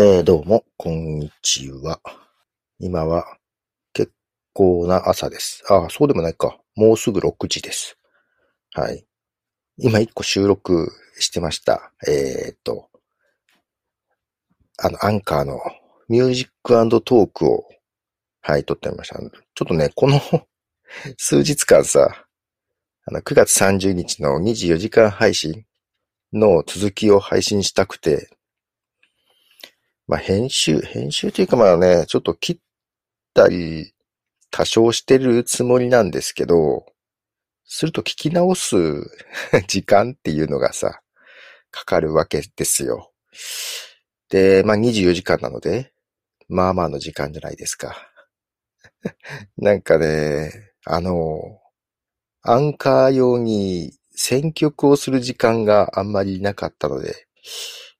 えー、どうも、こんにちは。今は結構な朝です。ああ、そうでもないか。もうすぐ6時です。はい。今一個収録してました。えー、っと、あの、アンカーのミュージックトークを、はい、撮ってみました。ちょっとね、この 数日間さ、あの、9月30日の24時間配信の続きを配信したくて、まあ、編集、編集というかまあね、ちょっと切ったり、多少してるつもりなんですけど、すると聞き直す 時間っていうのがさ、かかるわけですよ。で、まあ24時間なので、まあまあの時間じゃないですか。なんかね、あの、アンカー用に選曲をする時間があんまりなかったので、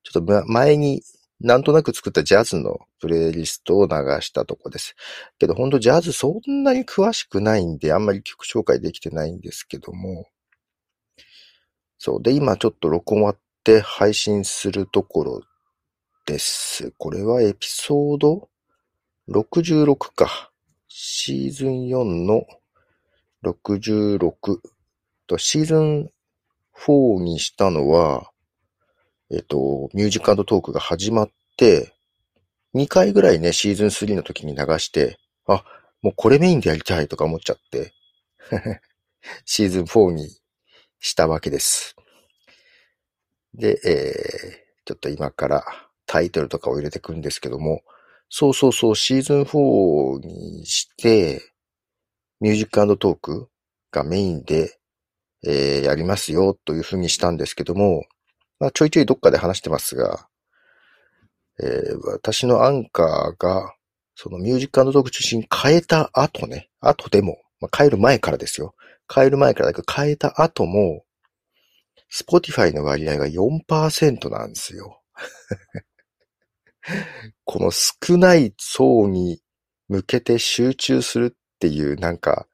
ちょっと前になんとなく作ったジャズのプレイリストを流したとこです。けどほんとジャズそんなに詳しくないんで、あんまり曲紹介できてないんですけども。そう。で、今ちょっと録音終わって配信するところです。これはエピソード66か。シーズン4の66と、シーズン4にしたのは、えっと、ミュージックトークが始まって、2回ぐらいね、シーズン3の時に流して、あ、もうこれメインでやりたいとか思っちゃって、シーズン4にしたわけです。で、えー、ちょっと今からタイトルとかを入れてくんですけども、そうそうそう、シーズン4にして、ミュージックトークがメインで、えー、やりますよというふうにしたんですけども、まあ、ちょいちょいどっかで話してますが、えー、私のアンカーが、そのミュージックトーク中心変えた後ね、後でも、まあ、変える前からですよ。変える前からだけど、変えた後も、Spotify の割合が4%なんですよ。この少ない層に向けて集中するっていう、なんか、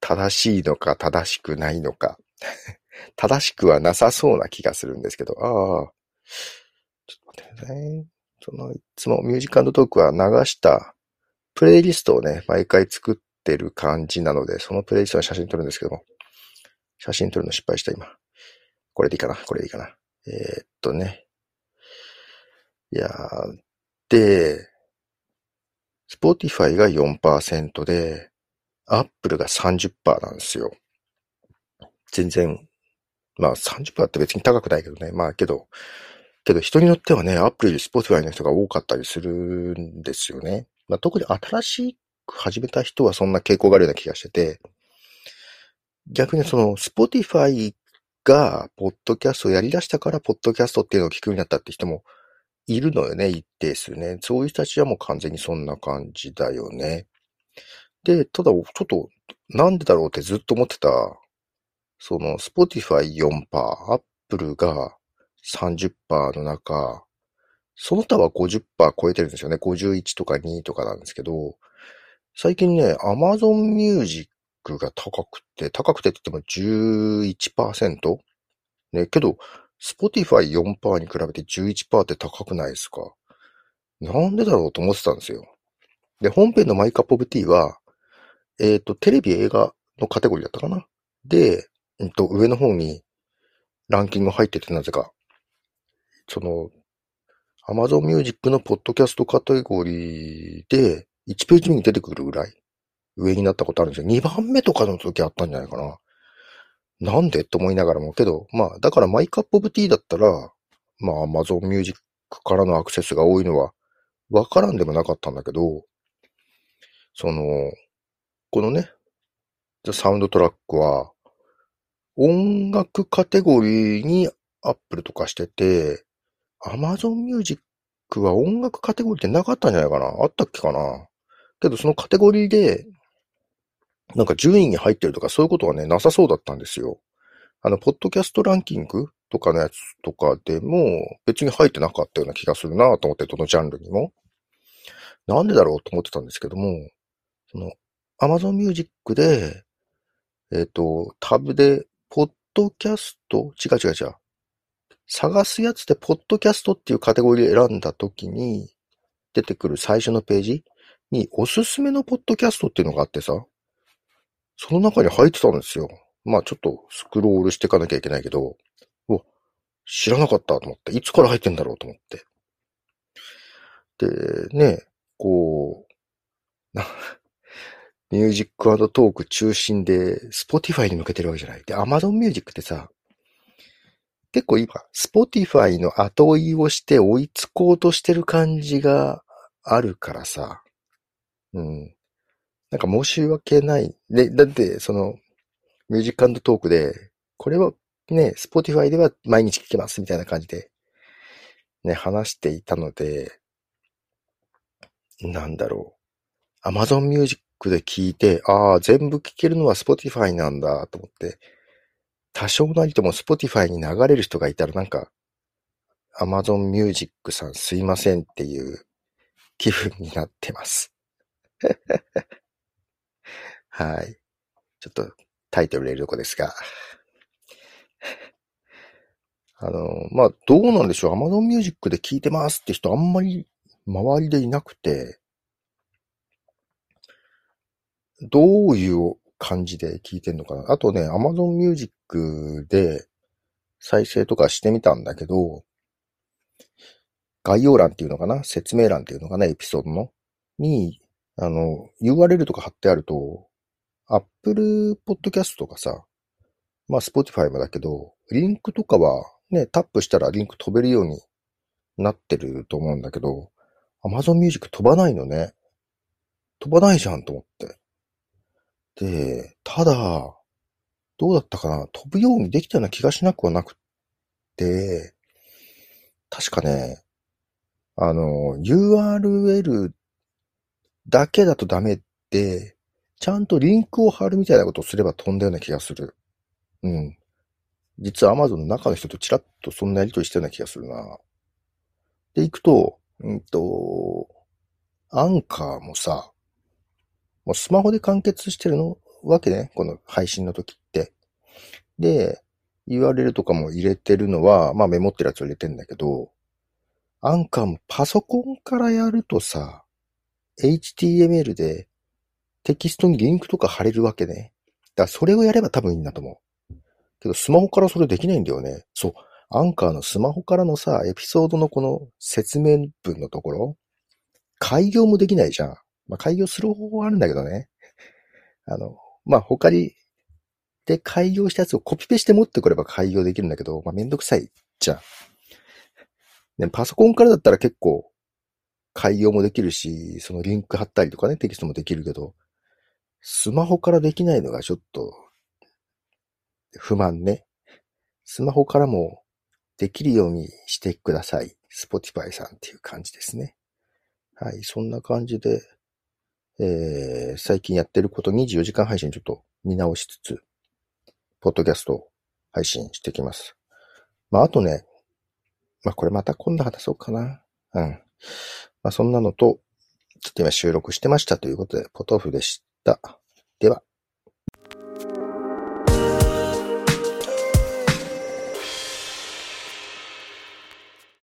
正しいのか正しくないのか。正しくはなさそうな気がするんですけど、ああ、ちょっと待ってくださいね。その、いつもミュージックトークは流したプレイリストをね、毎回作ってる感じなので、そのプレイリストの写真撮るんですけども、写真撮るの失敗した今。これでいいかな？これでいいかな？えー、っとね。いやー、で、Spotify が4%で、Apple が30%なんですよ。全然まあ30%って別に高くないけどね。まあけど、けど人によってはね、アップルより Spotify の人が多かったりするんですよね。まあ特に新しく始めた人はそんな傾向があるような気がしてて、逆にその Spotify がポッドキャストをやり出したから、ポッドキャストっていうのを聞くようになったって人もいるのよね、一定数ね。そういう人たちはもう完全にそんな感じだよね。で、ただちょっとなんでだろうってずっと思ってたその、Spotify 4%、Apple が30%の中、その他は50%超えてるんですよね。51とか2とかなんですけど、最近ね、Amazon Music が高くて、高くてって言っても 11%? ね、けど、Spotify 4%に比べて11%って高くないですか？なんでだろうと思ってたんですよ。で、本編のマイカップオブティーは、えっ、ー、と、テレビ映画のカテゴリーだったかな？で、うんと、上の方にランキング入っててなぜか、その、Amazon Music のポッドキャストカテゴリーで1ページ目に出てくるぐらい上になったことあるんですよ。2番目とかの時あったんじゃないかな。なんで？と思いながらも、けど、まあ、だからマイカップオブティーだったら、まあ Amazon Music からのアクセスが多いのはわからんでもなかったんだけど、その、このね、サウンドトラックは、音楽カテゴリーにアップルとかしてて、Amazon Music は音楽カテゴリーってなかったんじゃないかな？あったっけかな？けどそのカテゴリーで、なんか順位に入ってるとかそういうことはね、なさそうだったんですよ。あの、ポッドキャストランキングとかのやつとかでも別に入ってなかったような気がするなと思って、どのジャンルにも。なんでだろうと思ってたんですけども、その、Amazon Music で、えっ、と、タブで、ポッドキャスト？違う違う違う。探すやつで、ポッドキャストっていうカテゴリーで選んだ時に、出てくる最初のページに、おすすめのポッドキャストっていうのがあってさ、その中に入ってたんですよ。まあちょっとスクロールしていかなきゃいけないけど、うわ、知らなかったと思って、いつから入ってんだろうと思って。で、ね、こう、な、ミュージックトーク中心で、スポティファイに向けてるわけじゃない。で、アマゾンミュージックってさ、結構今、スポティファイの後追いをして追いつこうとしてる感じがあるからさ、うん。なんか申し訳ない。で、だって、その、ミュージックトークで、これはね、スポティファイでは毎日聞けますみたいな感じで、ね、話していたので、なんだろう。Amazon Music で聞いて、ああ、全部聞けるのは Spotify なんだと思って、多少なりとも Spotify に流れる人がいたらなんか、Amazon Music さんすいませんっていう気分になってます。はい。ちょっとタイトル入れるとこですが。あの、まあ、どうなんでしょう。Amazon Music で聞いてますって人あんまり周りでいなくて、どういう感じで聞いてんのかな？あとね、Amazon Music で再生とかしてみたんだけど、概要欄っていうのかな？説明欄っていうのかな？エピソードの？に、あの、URL とか貼ってあると、Apple Podcast とかさ、まあ Spotify もだけど、リンクとかはね、タップしたらリンク飛べるようになってると思うんだけど、Amazon Music 飛ばないのね。飛ばないじゃんと思って。で、ただ、どうだったかな？飛ぶようにできたような気がしなくはなくて、確かね、あの、URL だけだとダメって、ちゃんとリンクを貼るみたいなことをすれば飛んだような気がする。うん。実は Amazon の中の人とチラッとそんなやりとりしたような気がするな。で、行くと、うんと、アンカーもさ、もうスマホで完結してるの？わけね、この配信の時って。で、URL とかも入れてるのは、まあメモってるやつを入れてんだけど、アンカーもパソコンからやるとさ、HTML でテキストにリンクとか貼れるわけね。だからそれをやれば多分いいんだと思う。けどスマホからそれできないんだよね。そう。アンカーのスマホからのさ、エピソードのこの説明文のところ、開業もできないじゃん。まあ、開業する方法はあるんだけどね。あの、まあ、他に、で開業したやつをコピペして持ってくれば開業できるんだけど、まあ、めんどくさいじゃん。ね、パソコンからだったら結構、開業もできるし、そのリンク貼ったりとかね、テキストもできるけど、スマホからできないのがちょっと、不満ね。スマホからもできるようにしてください。Spotify さんっていう感じですね。はい、そんな感じで、えー、最近やってること24時間配信ちょっと見直しつつ、ポッドキャストを配信してきます。まあ、あとね、まあ、これまた今度話そうかな。うん。まあ、そんなのと、ちょっと今収録してましたということで、ポトフでした。では。